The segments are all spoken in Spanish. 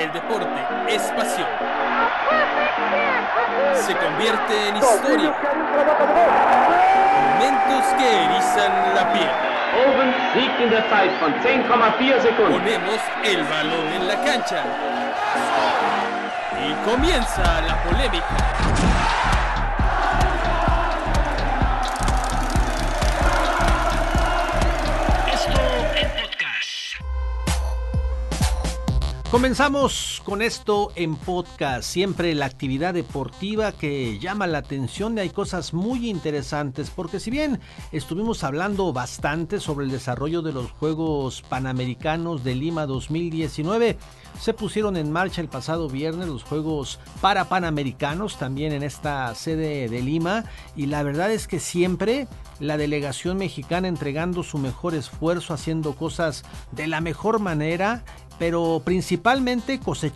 El deporte es pasión. Se convierte en historia. Momentos que erizan la piel. Owen siegt in der Zeit von 10,4 Sekunden. Ponemos el balón en la cancha. Y comienza la polémica. Comenzamos con esto en podcast, siempre la actividad deportiva que llama la atención y hay cosas muy interesantes porque si bien estuvimos hablando bastante sobre el desarrollo de los Juegos Panamericanos de Lima 2019, se pusieron en marcha el pasado viernes los Juegos para Panamericanos también en esta sede de Lima y la verdad es que siempre la delegación mexicana entregando su mejor esfuerzo, haciendo cosas de la mejor manera pero principalmente cosechando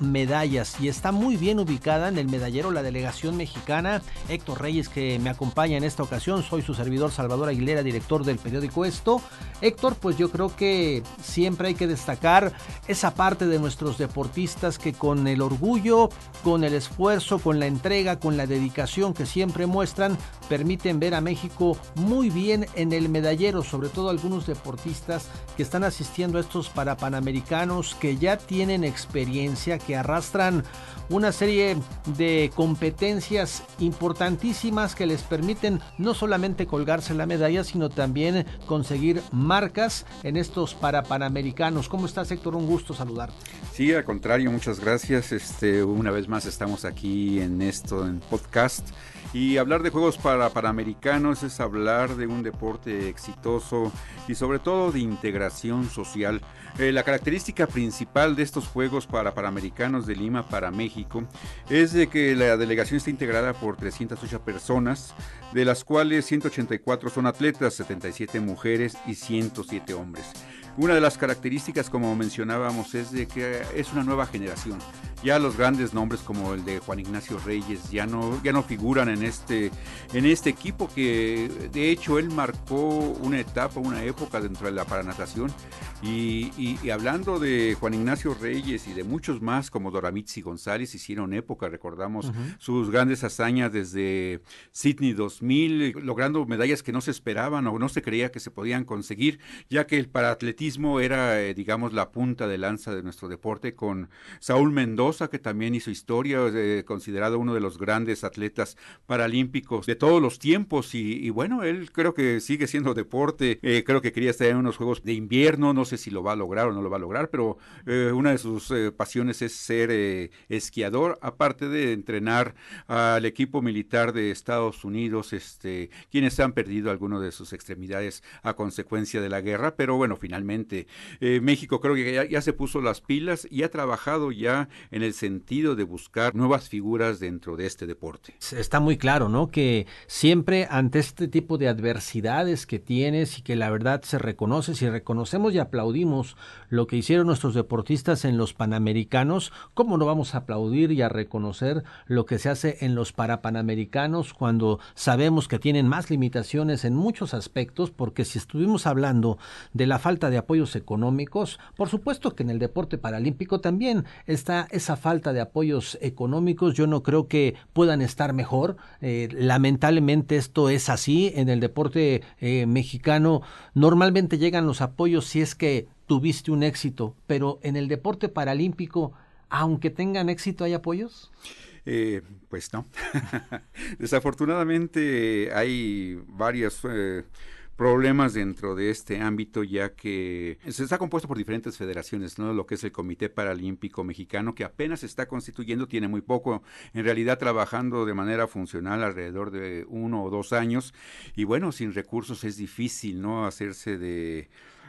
medallas y está muy bien ubicada en el medallero la delegación mexicana. Héctor Reyes que me acompaña en esta ocasión, soy su servidor Salvador Aguilera, director del periódico Esto. Héctor, pues yo creo que siempre hay que destacar esa parte de nuestros deportistas que con el orgullo, con el esfuerzo, con la entrega, con la dedicación que siempre muestran, permiten ver a México muy bien en el medallero, sobre todo algunos deportistas que están asistiendo a estos para panamericanos que ya tienen experiencia, que arrastran una serie de competencias importantísimas que les permiten no solamente colgarse la medalla, sino también conseguir marcas en estos para panamericanos. ¿Cómo estás, Héctor? Un gusto saludarte. Sí, al contrario, muchas gracias. Este, una vez más estamos aquí en esto, en podcast. Y hablar de Juegos para Panamericanos es hablar de un deporte exitoso y sobre todo de integración social. Eh, la característica principal de estos Juegos para Panamericanos de Lima para México es de que la delegación está integrada por 308 personas, de las cuales 184 son atletas, 77 mujeres y 107 hombres. Una de las características, como mencionábamos, es de que es una nueva generación. Ya los grandes nombres como el de Juan Ignacio Reyes ya no, ya no figuran en este, en este equipo que de hecho él marcó una etapa, una época dentro de la paranatación. Y, y, hablando de Juan Ignacio Reyes y de muchos más como Doramitzi González, hicieron época, recordamos sus grandes hazañas desde Sydney 2000, logrando medallas que no se esperaban o no se creía que se podían conseguir, ya que el paratletismo era, eh, digamos, la punta de lanza de nuestro deporte, con Saúl Mendoza, que también hizo historia, eh, considerado uno de los grandes atletas paralímpicos de todos los tiempos. Y, bueno, él creo que sigue siendo deporte. Eh, creo que quería estar en unos Juegos de invierno. No sé si lo va a lograr o no lo va a lograr, pero una de sus pasiones es ser esquiador, aparte de entrenar al equipo militar de Estados Unidos, este, quienes han perdido algunas de sus extremidades a consecuencia de la guerra. Pero bueno, finalmente eh, México creo que ya, se puso las pilas y ha trabajado ya en el sentido de buscar nuevas figuras dentro de este deporte. Está muy claro, ¿no? Que siempre ante este tipo de adversidades que tienes y que la verdad se reconoce, si reconocemos y aplaudimos lo que hicieron nuestros deportistas en los Panamericanos, ¿cómo no vamos a aplaudir y a reconocer lo que se hace en los Parapanamericanos cuando sabemos que tienen más limitaciones en muchos aspectos? Porque si estuvimos hablando de la falta de apoyos económicos. Por supuesto que en el deporte paralímpico también está esa falta de apoyos económicos. Yo no creo que puedan estar mejor. Eh, lamentablemente esto es así. En el deporte eh, mexicano normalmente llegan los apoyos si es que tuviste un éxito, pero en el deporte paralímpico, aunque tengan éxito, ¿hay apoyos? Eh, pues no. Desafortunadamente hay varias problemas dentro de este ámbito, ya que se está compuesto por diferentes federaciones, ¿no? Lo que es el Comité Paralímpico Mexicano, que apenas se está constituyendo, tiene muy poco, en realidad trabajando de manera funcional alrededor de uno o dos años, y bueno, sin recursos es difícil, ¿no? Hacerse de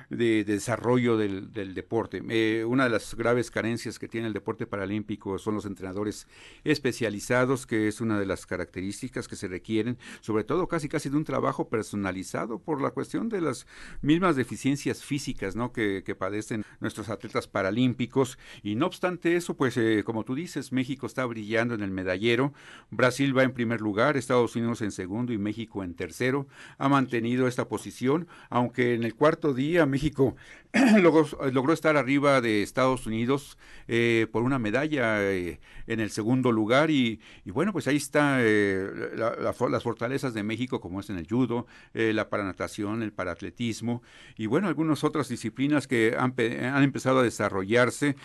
de, desarrollo del, deporte. Eh, una de las graves carencias que tiene el deporte paralímpico son los entrenadores especializados, que es una de las características que se requieren, sobre todo casi casi de un trabajo personalizado por la cuestión de las mismas deficiencias físicas ¿no? que, padecen nuestros atletas paralímpicos. Y no obstante eso, pues eh, como tú dices, México está brillando en el medallero, Brasil va en primer lugar, Estados Unidos en segundo y México en tercero. Ha mantenido esta posición, aunque en el cuarto día México. logró, estar arriba de Estados Unidos eh, por una medalla eh, en el segundo lugar. Y, bueno, pues ahí está eh, las fortalezas de México como es en el judo, la paranatación, el paratletismo y bueno, algunas otras disciplinas que han, han empezado a desarrollarse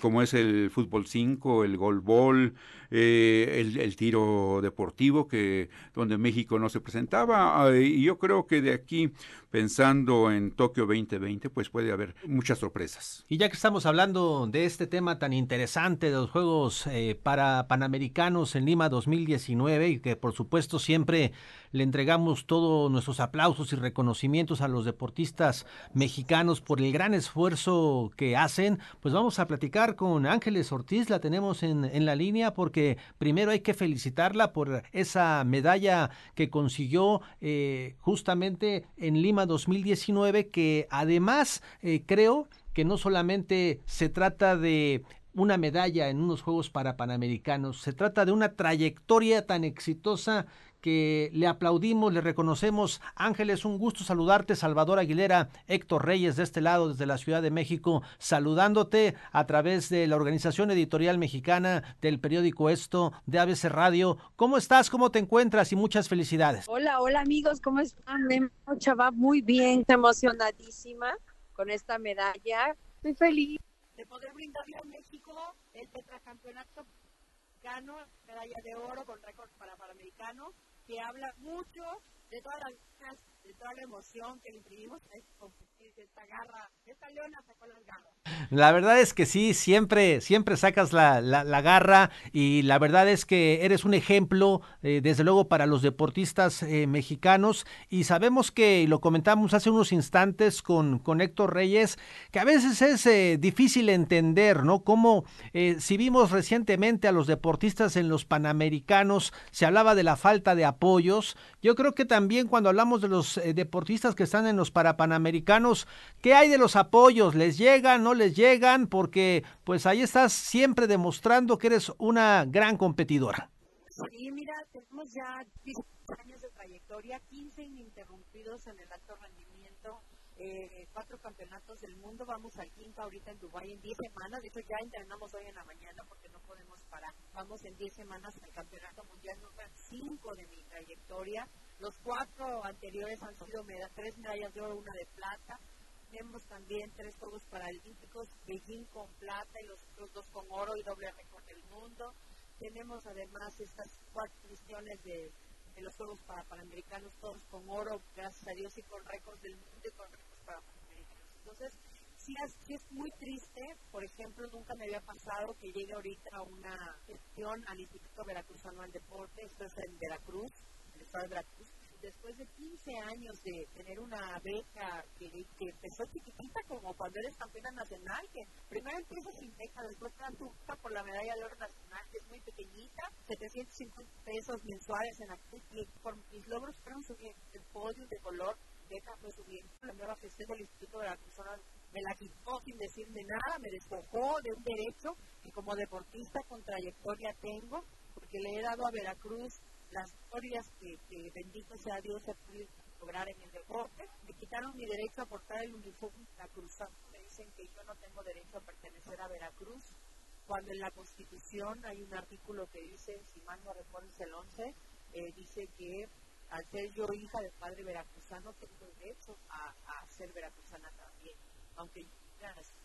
como es el fútbol 5, el golbol, el, el, tiro deportivo que donde México no se presentaba. Y yo creo que de aquí pensando en Tokio 2020 pues puede haber muchas sorpresas. Y ya que estamos hablando de este tema tan interesante de los Juegos eh, para Panamericanos en Lima 2019 y que por supuesto siempre le entregamos todos nuestros aplausos y reconocimientos a los deportistas mexicanos por el gran esfuerzo que hacen, pues vamos a platicar con Ángeles Ortiz, la tenemos en, en la línea porque primero hay que felicitarla por esa medalla que consiguió eh, justamente en Lima 2019 que además eh, creo que no solamente se trata de una medalla en unos Juegos para Panamericanos, se trata de una trayectoria tan exitosa que le aplaudimos, le reconocemos. Ángeles, un gusto saludarte. Salvador Aguilera, Héctor Reyes de este lado, desde la Ciudad de México, saludándote a través de la Organización Editorial Mexicana, del periódico Esto, de ABC Radio. ¿Cómo estás? ¿Cómo te encuentras? Y muchas felicidades. Hola, hola amigos, ¿cómo están? Chava, muy bien, emocionadísima con esta medalla. Estoy feliz de poder brindarle a México el tetracampeonato gano medalla de oro con récord para panamericanos, que habla mucho de todas las de toda la emoción que le imprimimos a esta garra, esta leona sacó las garras. La verdad es que sí, siempre, siempre sacas la, la, garra y la verdad es que eres un ejemplo, eh, desde luego, para los deportistas eh, mexicanos y sabemos que, y lo comentamos hace unos instantes con, con Héctor Reyes, que a veces es eh, difícil entender, ¿no? Cómo, si vimos recientemente a los deportistas en los Panamericanos, se hablaba de la falta de apoyos, yo creo que también cuando hablamos de los deportistas que están en los Parapanamericanos, ¿qué hay de los apoyos? ¿Les llegan, no les llegan, porque pues ahí estás siempre demostrando que eres una gran competidora. Sí, mira, tenemos ya 10 años de trayectoria, 15 ininterrumpidos en el eh, cuatro campeonatos del mundo, vamos al quinto ahorita en Dubái en 10 semanas, de hecho ya entrenamos hoy en la mañana porque no podemos parar, vamos en 10 semanas al campeonato mundial número 5 de mi trayectoria, los cuatro anteriores han sido tres medallas de oro, una de plata, tenemos también tres Juegos Paralímpicos, Beijing con plata y los otros dos con oro y doble récord del mundo. Tenemos además estas cuatro ediciones de, los Juegos para Panamericanos, todos con oro, gracias a Dios, y con récords del mundo y con récords para Panamericanos. Entonces, sí es, muy triste, por ejemplo, nunca me había pasado que llegue ahorita una gestión al Instituto Veracruzano al Deporte, esto es en Veracruz, en el estado de Veracruz, después de 15 años de tener una beca que, empezó chiquitita como cuando eres campeona nacional, que primero empieza sin beca, después te dan tu por la medalla de oro nacional, que es muy pequeñita, 750 pesos mensuales en la y por mis logros fueron subiendo el podio de color, beca fue subiendo, la nueva gestión del Instituto de la Persona me la quitó sin decirme nada, me despojó de un derecho que como deportista con trayectoria tengo, porque le he dado a Veracruz las historias que, bendito sea Dios se puede lograr en el deporte. Me quitaron mi derecho a portar el uniforme Veracruzano. Me dicen que yo no tengo derecho a pertenecer a Veracruz, cuando en la Constitución hay un artículo que dice, si mal no recuerdo el 11, eh, dice que al ser yo hija de padre veracruzano tengo derecho a, ser veracruzana también, aunque yo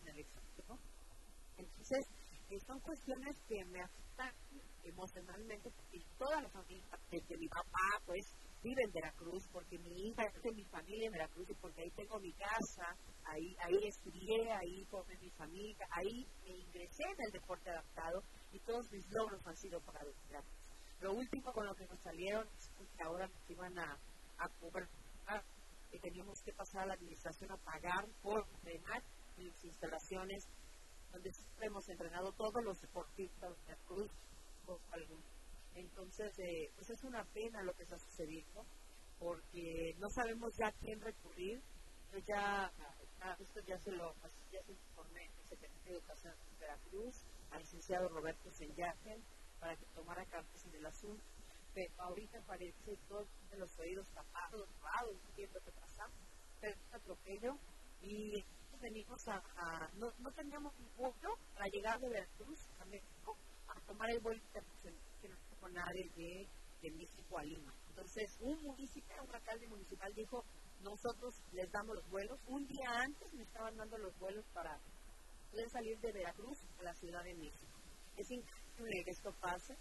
en el extranjero. Entonces, son cuestiones que me afectan emocionalmente, porque toda la familia, desde mi papá, pues, vive en Veracruz, porque mi hija es de mi familia en Veracruz y porque ahí tengo mi casa, ahí, ahí estudié, ahí formé mi familia, ahí me ingresé en el deporte adaptado y todos mis logros han sido para Veracruz. Lo último con lo que nos salieron es que ahora nos iban a, a cobrar, que teníamos que pasar a la administración a pagar por entrenar en las instalaciones donde hemos entrenado todos los deportistas de Veracruz entonces, eh, pues es una pena lo que está sucediendo, porque no sabemos ya a quién recurrir. Yo ya, esto ya se lo ya se informé al secretario de Educación de Veracruz, al licenciado Roberto Senyagen, para que tomara cartas en el asunto. Pero ahorita parece todos los oídos tapados, cerrados, no entiendo qué pasa. Pero es atropello y venimos a, no, no, teníamos un punto para llegar de Veracruz a México a tomar el vuelo que no con nadie de, de México a Lima. Entonces, un municipio, un alcalde municipal dijo, nosotros les damos los vuelos. Un día antes me estaban dando los vuelos para poder salir de Veracruz a la Ciudad de México. Es increíble que esto pase,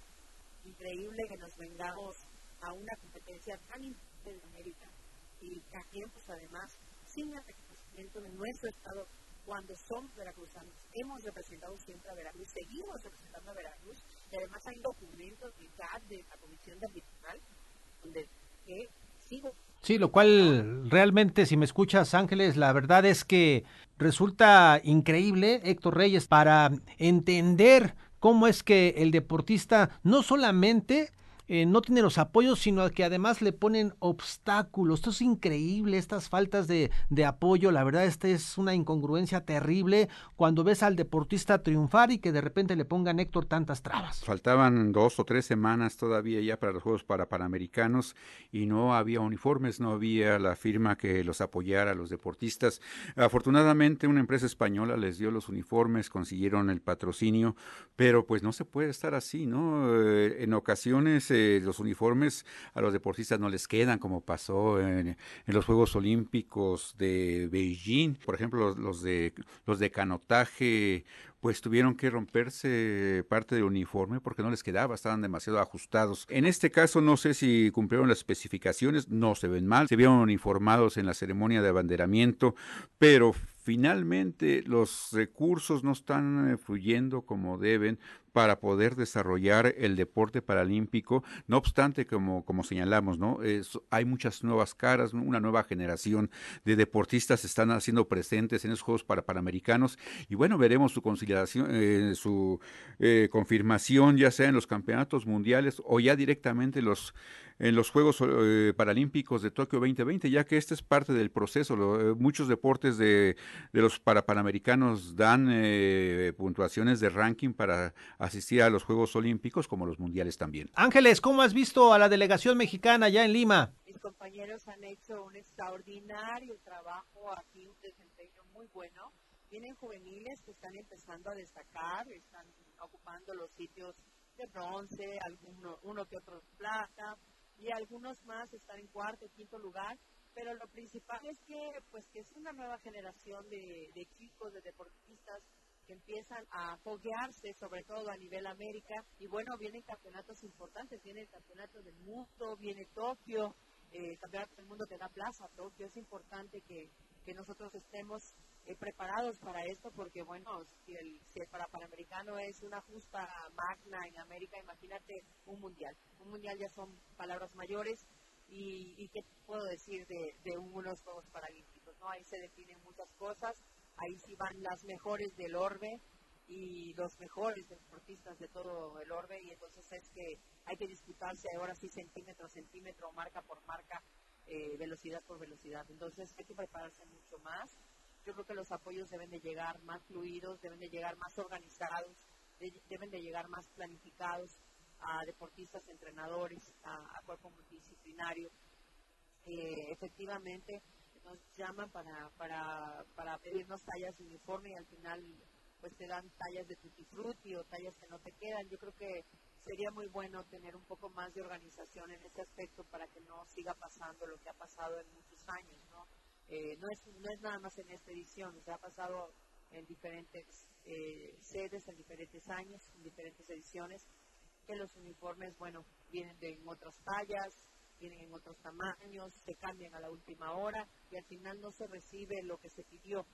increíble que nos vengamos a una competencia tan importante de América y también, pues además, sin el reconocimiento de nuestro Estado cuando somos veracruzanos. Hemos representado siempre a Veracruz, seguimos representando a Veracruz y además hay documentos de, de la Comisión de Ambiental donde que sigo Sí, lo cual realmente, si me escuchas, Ángeles, la verdad es que resulta increíble, Héctor Reyes, para entender cómo es que el deportista no solamente eh, no tiene los apoyos, sino que además le ponen obstáculos. Esto es increíble, estas faltas de, de, apoyo. La verdad, esta es una incongruencia terrible cuando ves al deportista triunfar y que de repente le pongan Héctor tantas trabas. Faltaban dos o tres semanas todavía ya para los Juegos para Panamericanos y no había uniformes, no había la firma que los apoyara a los deportistas. Afortunadamente, una empresa española les dio los uniformes, consiguieron el patrocinio, pero pues no se puede estar así, ¿no? Eh, en ocasiones los uniformes a los deportistas no les quedan, como pasó en, los Juegos Olímpicos de Beijing, por ejemplo, los, de los de canotaje pues tuvieron que romperse parte del uniforme porque no les quedaba, estaban demasiado ajustados. En este caso no sé si cumplieron las especificaciones, no se ven mal, se vieron uniformados en la ceremonia de abanderamiento, pero finalmente los recursos no están eh, fluyendo como deben para poder desarrollar el deporte paralímpico. No obstante, como, como señalamos, ¿no? hay muchas nuevas caras, una nueva generación de deportistas están haciendo presentes en esos Juegos para Panamericanos y bueno, veremos su conciliación, eh, su eh, confirmación ya sea en los campeonatos mundiales o ya directamente los en los Juegos eh, Paralímpicos de Tokio 2020, ya que este es parte del proceso. muchos deportes de, de los para panamericanos dan puntuaciones de ranking para asistir a los Juegos Olímpicos como los mundiales también. Ángeles, ¿cómo has visto a la delegación mexicana ya en Lima? Mis compañeros han hecho un extraordinario trabajo aquí, un desempeño muy bueno. Tienen juveniles que están empezando a destacar, están ocupando los sitios de bronce, alguno, uno que otro plata, y algunos más están en cuarto, quinto lugar pero lo principal es que pues que es una nueva generación de, de chicos, de deportistas empiezan a foguearse, sobre todo a nivel América. Y bueno, vienen campeonatos importantes, viene el campeonato del mundo, viene Tokio, eh, campeonato del mundo que da plaza Tokio. Es importante que, que nosotros estemos eh, preparados para esto, porque bueno, si el, si el para Panamericano es una justa magna en América, imagínate un mundial. Un mundial ya son palabras mayores. Y, qué puedo decir de, de unos Juegos Paralímpicos, ¿no? Ahí se definen muchas cosas ahí sí van las mejores del orbe y los mejores deportistas de todo el orbe y entonces es que hay que disputarse ahora sí centímetro a centímetro, marca por marca, eh, velocidad por velocidad. Entonces hay que prepararse mucho más. Yo creo que los apoyos deben de llegar más fluidos, deben de llegar más organizados, deben de llegar más planificados a deportistas, entrenadores, a, cuerpo multidisciplinario. Eh, efectivamente, nos llaman para, para, para pedirnos tallas de uniforme y al final pues te dan tallas de tutti frutti o tallas que no te quedan. Yo creo que sería muy bueno tener un poco más de organización en ese aspecto para que no siga pasando lo que ha pasado en muchos años, ¿no? Eh, no, es, no es nada más en esta edición, se ha pasado en diferentes eh, sedes, en diferentes años, en diferentes ediciones, que los uniformes, bueno, vienen de en otras tallas, vienen en otros tamaños, se cambian a la última hora y al final no se recibe lo que se pidió.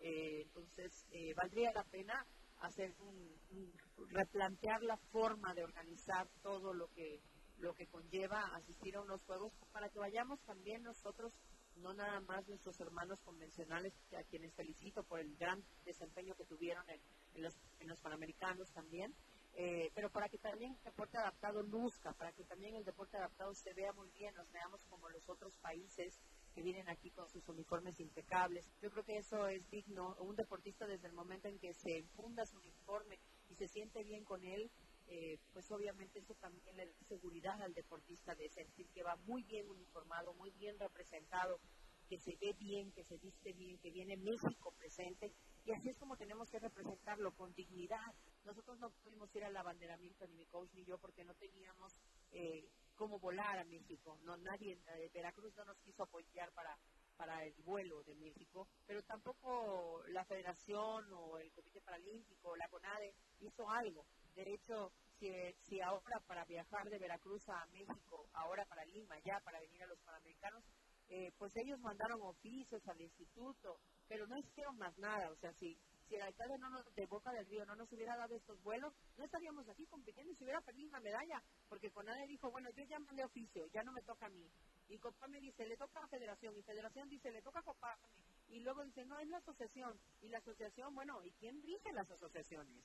Eh, entonces, valdría la pena hacer un, replantear la forma de organizar todo lo que lo que conlleva asistir a unos juegos para que vayamos también nosotros no nada más nuestros hermanos convencionales a quienes felicito por el gran desempeño que tuvieron en, los, en los panamericanos también eh, pero para que también el deporte adaptado luzca, para que también el deporte adaptado se vea muy bien, nos veamos como los otros países que vienen aquí con sus uniformes impecables. Yo creo que eso es digno. Un deportista desde el momento en que se funda su uniforme y se siente bien con él, eh, pues obviamente eso también le da seguridad al deportista de sentir que va muy bien uniformado, muy bien representado que se ve bien, que se viste bien, que viene México presente, y así es como tenemos que representarlo, con dignidad. Nosotros no pudimos ir al abanderamiento, ni mi coach ni yo, porque no teníamos eh, cómo volar a México. No, nadie de Veracruz no nos quiso apoyar para, para el vuelo de México, pero tampoco la Federación o el Comité Paralímpico o la CONADE hizo algo. De hecho, si, ahora para viajar de Veracruz a México, ahora para Lima, ya para venir a los Panamericanos, eh, pues ellos mandaron oficios al instituto, pero no hicieron más nada. O sea, si, si el alcalde no nos, de Boca del Río no nos hubiera dado estos vuelos, no estaríamos aquí compitiendo y se hubiera perdido una medalla, porque CONADE dijo, bueno, yo ya mandé oficio, ya no me toca a mí. Y me dice, le toca a Federación, y Federación dice, le toca a Copame. Y luego dice, no, es la asociación. Y la asociación, bueno, ¿y quién rige las asociaciones?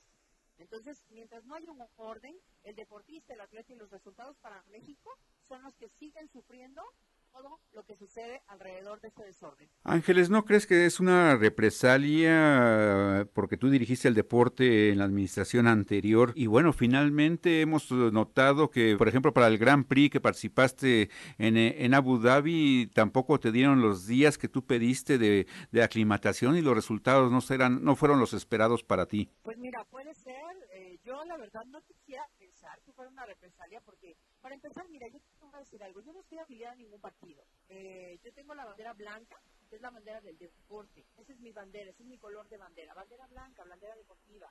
Entonces, mientras no haya un orden, el deportista, el atleta y los resultados para México son los que siguen sufriendo todo lo que sucede alrededor de este desorden. Ángeles, ¿no crees que es una represalia porque tú dirigiste el deporte en la administración anterior? Y bueno, finalmente hemos notado que, por ejemplo, para el Grand Prix que participaste en, en Abu Dhabi, tampoco te dieron los días que tú pediste de, de aclimatación y los resultados no, serán, no fueron los esperados para ti. Pues mira, puede ser. Eh, yo la verdad no quisiera pensar que fuera una represalia porque, para empezar, mira, yo te voy a decir algo. Yo no estoy afiliada a ningún partido eh, yo tengo la bandera blanca, que es la bandera del deporte. Esa es mi bandera, ese es mi color de bandera. Bandera blanca, bandera deportiva.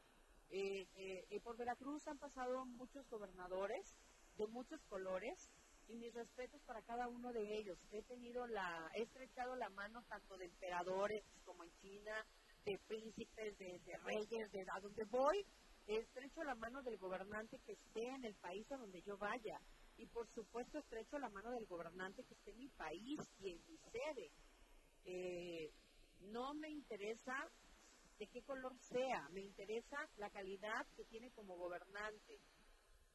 Eh, eh, por Veracruz han pasado muchos gobernadores de muchos colores y mis respetos para cada uno de ellos. He tenido la, he estrechado la mano tanto de emperadores como en China, de príncipes, de, de reyes, de a donde voy, he estrecho la mano del gobernante que esté en el país a donde yo vaya y por supuesto estrecho la mano del gobernante que esté en mi país y en mi sede. Eh, no me interesa de qué color sea, me interesa la calidad que tiene como gobernante.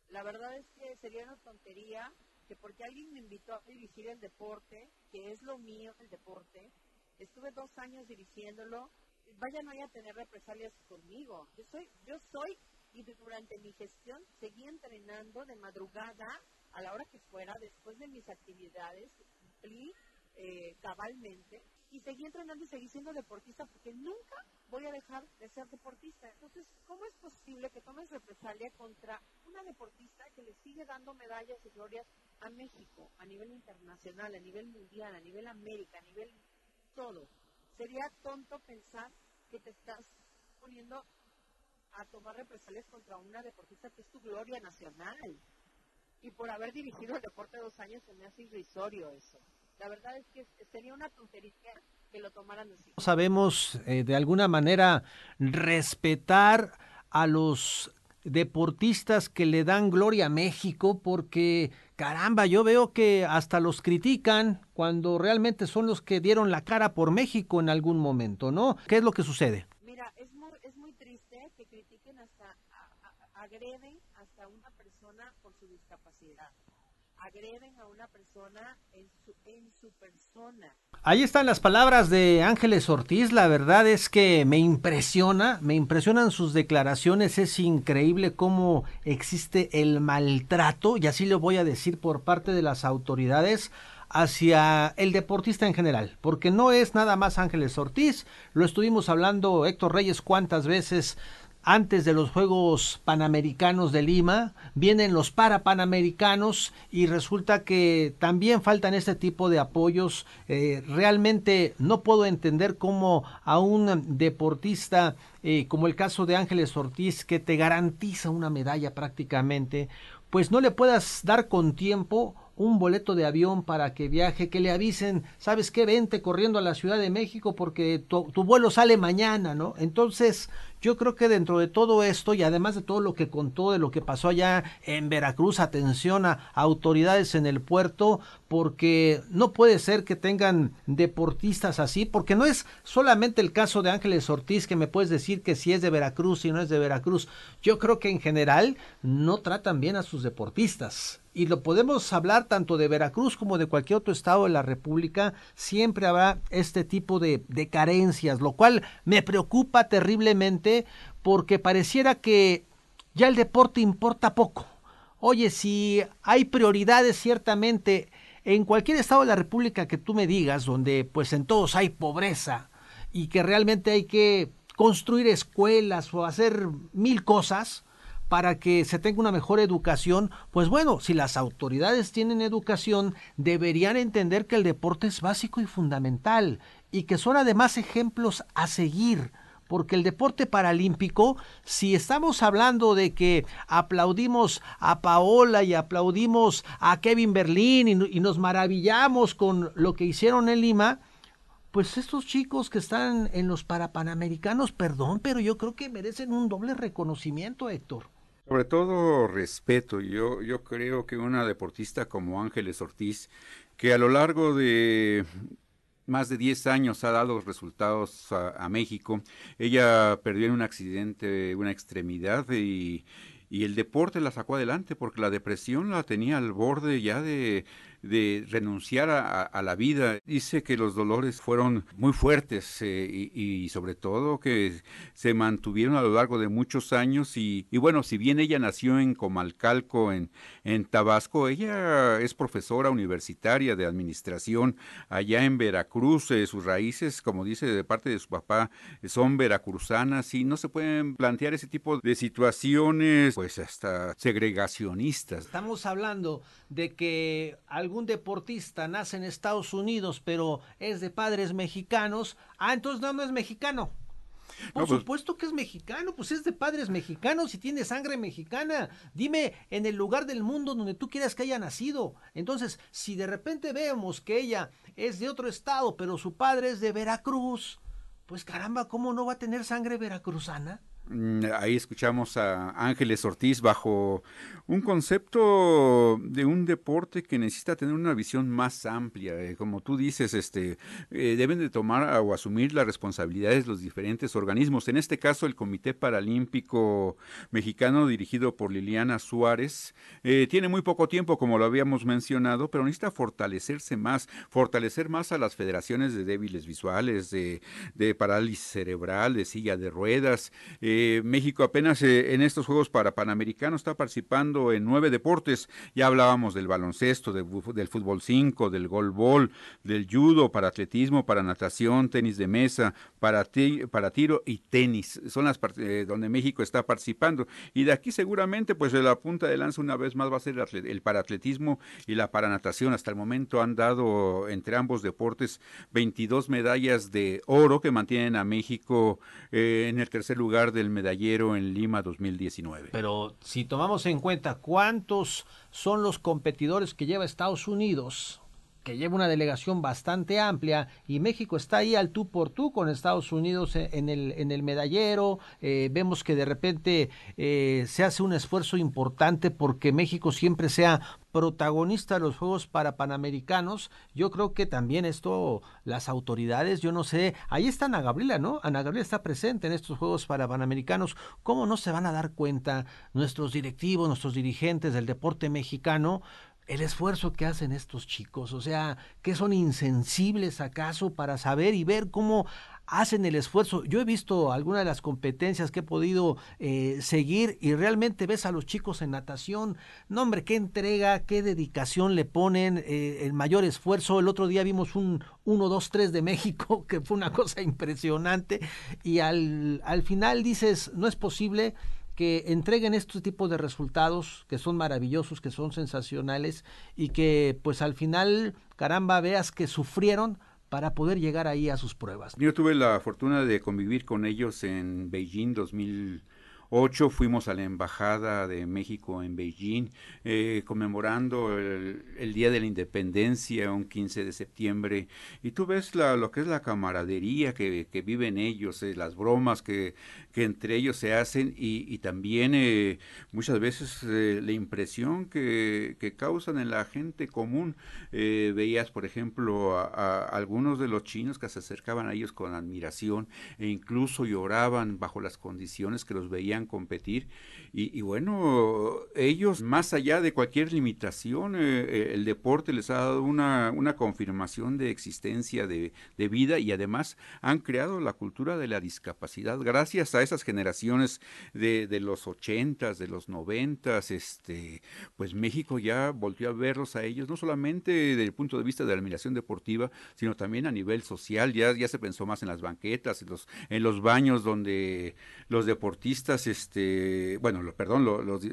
La verdad es que sería una tontería que porque alguien me invitó a dirigir el deporte, que es lo mío el deporte, estuve dos años dirigiéndolo, vaya no haya a tener represalias conmigo. Yo soy, yo soy y durante mi gestión seguí entrenando de madrugada a la hora que fuera, después de mis actividades, cumplí eh, cabalmente y seguí entrenando y seguí siendo deportista porque nunca voy a dejar de ser deportista. Entonces, ¿cómo es posible que tomes represalia contra una deportista que le sigue dando medallas y glorias a México a nivel internacional, a nivel mundial, a nivel América, a nivel todo? Sería tonto pensar que te estás poniendo a tomar represalias contra una deportista que es tu gloria nacional y por haber dirigido el deporte dos años se me hace irrisorio eso. La verdad es que sería una tontería que lo tomaran así. Sabemos eh, de alguna manera respetar a los deportistas que le dan gloria a México porque caramba, yo veo que hasta los critican cuando realmente son los que dieron la cara por México en algún momento, ¿no? ¿Qué es lo que sucede? Mira, es muy, es muy triste que critiquen hasta, agreden hasta una persona por su discapacidad. Agreden a una persona en su, en su persona. Ahí están las palabras de Ángeles Ortiz. La verdad es que me impresiona, me impresionan sus declaraciones. Es increíble cómo existe el maltrato, y así lo voy a decir por parte de las autoridades hacia el deportista en general, porque no es nada más Ángeles Ortiz, lo estuvimos hablando Héctor Reyes cuántas veces antes de los Juegos Panamericanos de Lima, vienen los Parapanamericanos y resulta que también faltan este tipo de apoyos. Eh, realmente no puedo entender cómo a un deportista eh, como el caso de Ángeles Ortiz, que te garantiza una medalla prácticamente, pues no le puedas dar con tiempo un boleto de avión para que viaje, que le avisen, sabes qué, vente corriendo a la Ciudad de México porque tu, tu vuelo sale mañana, ¿no? Entonces, yo creo que dentro de todo esto y además de todo lo que contó de lo que pasó allá en Veracruz, atención a autoridades en el puerto, porque no puede ser que tengan deportistas así, porque no es solamente el caso de Ángeles Ortiz que me puedes decir que si es de Veracruz y no es de Veracruz. Yo creo que en general no tratan bien a sus deportistas y lo podemos hablar tanto de Veracruz como de cualquier otro estado de la República, siempre habrá este tipo de, de carencias, lo cual me preocupa terriblemente porque pareciera que ya el deporte importa poco. Oye, si hay prioridades ciertamente en cualquier estado de la República que tú me digas, donde pues en todos hay pobreza y que realmente hay que construir escuelas o hacer mil cosas para que se tenga una mejor educación, pues bueno, si las autoridades tienen educación, deberían entender que el deporte es básico y fundamental y que son además ejemplos a seguir porque el deporte paralímpico, si estamos hablando de que aplaudimos a Paola y aplaudimos a Kevin Berlín y, nos maravillamos con lo que hicieron en Lima, pues estos chicos que están en los parapanamericanos, perdón, pero yo creo que merecen un doble reconocimiento, Héctor. Sobre todo respeto. Yo, yo creo que una deportista como Ángeles Ortiz, que a lo largo de más de 10 años ha dado resultados a, México. Ella perdió en un accidente una extremidad y, y el deporte la sacó adelante porque la depresión la tenía al borde ya de de renunciar a, la vida. Dice que los dolores fueron muy fuertes eh, y, sobre todo que se mantuvieron a lo largo de muchos años y, bueno, si bien ella nació en Comalcalco, en, en Tabasco, ella es profesora universitaria de administración allá en Veracruz. Eh, sus raíces, como dice de parte de su papá, son veracruzanas y no se pueden plantear ese tipo de situaciones pues hasta segregacionistas. Estamos hablando de que algún deportista nace en Estados Unidos, pero es de padres mexicanos, ah, entonces no, no es mexicano. Por pues supuesto que es mexicano, pues es de padres mexicanos y tiene sangre mexicana. Dime en el lugar del mundo donde tú quieras que haya nacido. Entonces, si de repente vemos que ella es de otro estado, pero su padre es de Veracruz, pues caramba, ¿cómo no va a tener sangre veracruzana? Mm, ahí escuchamos a Ángeles Ortiz bajo un concepto de un deporte que necesita tener una visión más amplia. Eh, como tú dices, este, eh, deben de tomar o asumir las responsabilidades los diferentes organismos. En este caso, el Comité Paralímpico Mexicano, dirigido por Liliana Suárez, eh, tiene muy poco tiempo, como lo habíamos mencionado, pero necesita fortalecerse más, fortalecer más a las federaciones de débiles visuales, de, de parálisis cerebral, de silla de ruedas. México apenas en estos Juegos para Panamericanos está participando en nueve deportes. Ya hablábamos del baloncesto, del fútbol 5, del golbol, del judo, para atletismo, para natación, tenis de mesa, para, para tiro y tenis. Son las eh, donde México está participando. Y de aquí seguramente, pues la punta de lanza una vez más va a ser el paratletismo y la paranatación. Hasta el momento han dado entre ambos deportes 22 medallas de oro que mantienen a México eh, en el tercer lugar medallero en Lima 2019. Pero si tomamos en cuenta cuántos son los competidores que lleva Estados Unidos, que lleva una delegación bastante amplia y México está ahí al tú por tú con Estados Unidos en el, en el medallero. Eh, vemos que de repente eh, se hace un esfuerzo importante porque México siempre sea protagonista de los Juegos para Panamericanos. Yo creo que también esto, las autoridades, yo no sé, ahí está Ana Gabriela, ¿no? Ana Gabriela está presente en estos Juegos para Panamericanos. ¿Cómo no se van a dar cuenta nuestros directivos, nuestros dirigentes del deporte mexicano? El esfuerzo que hacen estos chicos, o sea, que son insensibles acaso para saber y ver cómo hacen el esfuerzo. Yo he visto algunas de las competencias que he podido eh, seguir y realmente ves a los chicos en natación, no hombre, qué entrega, qué dedicación le ponen, eh, el mayor esfuerzo. El otro día vimos un 1, 2, 3 de México, que fue una cosa impresionante, y al, al final dices, no es posible que entreguen estos tipos de resultados que son maravillosos, que son sensacionales y que pues al final, caramba, veas que sufrieron para poder llegar ahí a sus pruebas. Yo tuve la fortuna de convivir con ellos en Beijing 2000 Ocho, fuimos a la Embajada de México en Beijing, eh, conmemorando el, Día de la Independencia, un 15 de septiembre, y tú ves lo que es la camaradería que, que viven ellos, eh, las bromas que, que, entre ellos se hacen, y, también eh, muchas veces la impresión que, que, causan en la gente común. veías, por ejemplo, a, algunos de los chinos que se acercaban a ellos con admiración e incluso lloraban bajo las condiciones que los veían competir. Y, bueno, ellos, más allá de cualquier limitación, eh, el deporte les ha dado una, una confirmación de existencia de, de, vida y además han creado la cultura de la discapacidad gracias a esas generaciones de, de los ochentas, de los noventas, este, pues México ya volvió a verlos a ellos, no solamente desde el punto de vista de la admiración deportiva, sino también a nivel social, ya, ya se pensó más en las banquetas, en los, en los baños donde los deportistas, este, bueno, perdón,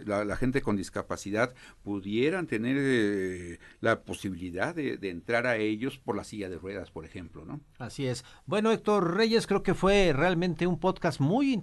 la, gente con discapacidad pudieran tener eh, la posibilidad de, entrar a ellos por la silla de ruedas, por ejemplo, ¿no? Así es. Bueno, Héctor Reyes, creo que fue realmente un podcast muy interesante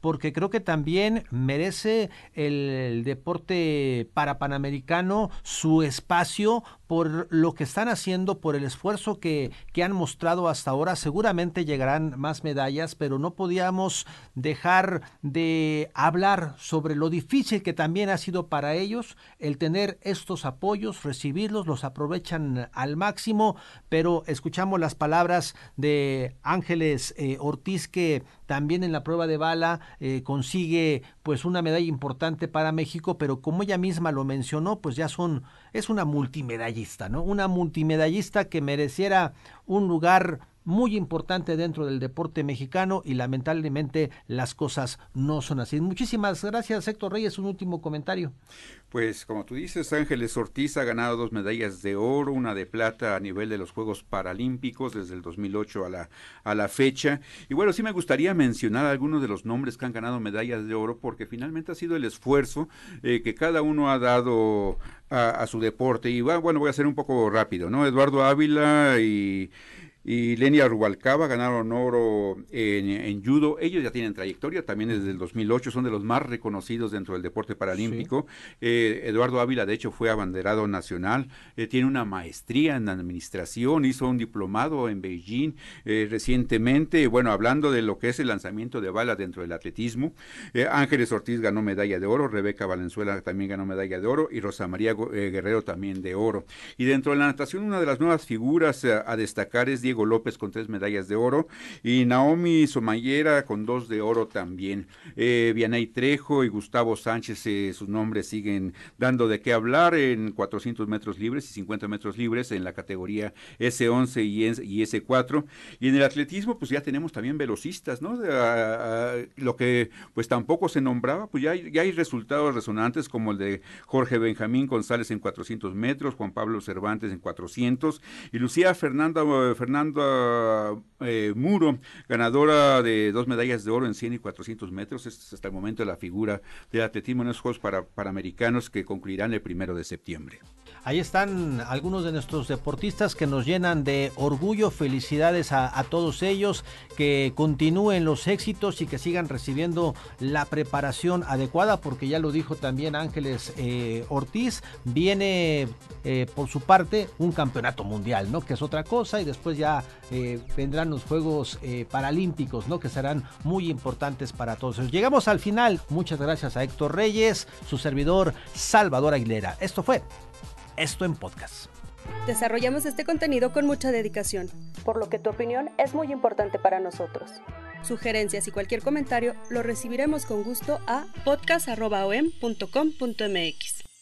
porque creo que también merece el deporte para panamericano su espacio por lo que están haciendo, por el esfuerzo que, que, han mostrado hasta ahora. Seguramente llegarán más medallas, pero no podíamos dejar de hablar sobre lo difícil que también ha sido para ellos el tener estos apoyos, recibirlos, los aprovechan al máximo, pero escuchamos las palabras de Ángeles eh, Ortiz que también en la prueba de bala eh, consigue pues una medalla importante para México, pero como ella misma lo mencionó, pues ya son, es una multimedallista, ¿no? Una multimedallista que mereciera un lugar muy importante dentro del deporte mexicano y lamentablemente las cosas no son así. Muchísimas gracias, Héctor Reyes. Un último comentario. Pues como tú dices, Ángeles Ortiz ha ganado dos medallas de oro, una de plata a nivel de los Juegos Paralímpicos desde el 2008 a la, a la fecha. Y bueno, sí me gustaría mencionar algunos de los nombres que han ganado medallas de oro porque finalmente ha sido el esfuerzo eh, que cada uno ha dado a, a su deporte. Y bueno, voy a ser un poco rápido, ¿no? Eduardo Ávila y y Lenia Rubalcaba ganaron oro en, judo. Ellos ya tienen trayectoria, también desde el 2008 son de los más reconocidos dentro del deporte paralímpico. Eh, Eduardo Ávila, de hecho, fue abanderado nacional, eh, tiene una maestría en administración, hizo un diplomado en Beijing eh, recientemente. Bueno, hablando de lo que es el lanzamiento de bala dentro del atletismo, Ángeles Ortiz ganó medalla de oro, Rebeca Valenzuela también ganó medalla de oro y Rosa María Guerrero también de oro. Y dentro de la natación, una de las nuevas figuras a destacar es Diego Diego López con tres medallas de oro y Naomi Somayera con dos de oro también. Eh, Vianey Trejo y Gustavo Sánchez, eh, sus nombres siguen dando de qué hablar en 400 metros libres y 50 metros libres en la categoría S11 y, S4. Y en el atletismo, pues ya tenemos también velocistas, ¿no? lo que pues tampoco se nombraba, pues ya hay, ya hay resultados resonantes como el de Jorge Benjamín González en 400 metros, Juan Pablo Cervantes en 400 y Lucía Fernanda, Fernanda eh, Muro, ganadora de dos medallas de oro en 100 y 400 metros. es hasta el momento la figura del atletismo en los Juegos Panamericanos que concluirán el primero de septiembre. Ahí están algunos de nuestros deportistas que nos llenan de orgullo. Felicidades a, todos ellos, que continúen los éxitos y que sigan recibiendo la preparación adecuada, porque ya lo dijo también Ángeles eh, Ortiz, viene eh, por su parte un campeonato mundial, ¿no? Que es otra cosa y después ya eh, vendrán los Juegos Paralímpicos, ¿no? Que serán muy importantes para todos. Llegamos al final. Muchas gracias a Héctor Reyes, su servidor Salvador Aguilera. Esto fue esto en podcast. Desarrollamos este contenido con mucha dedicación, por lo que tu opinión es muy importante para nosotros. Sugerencias y cualquier comentario lo recibiremos con gusto a podcast.om.com.mx.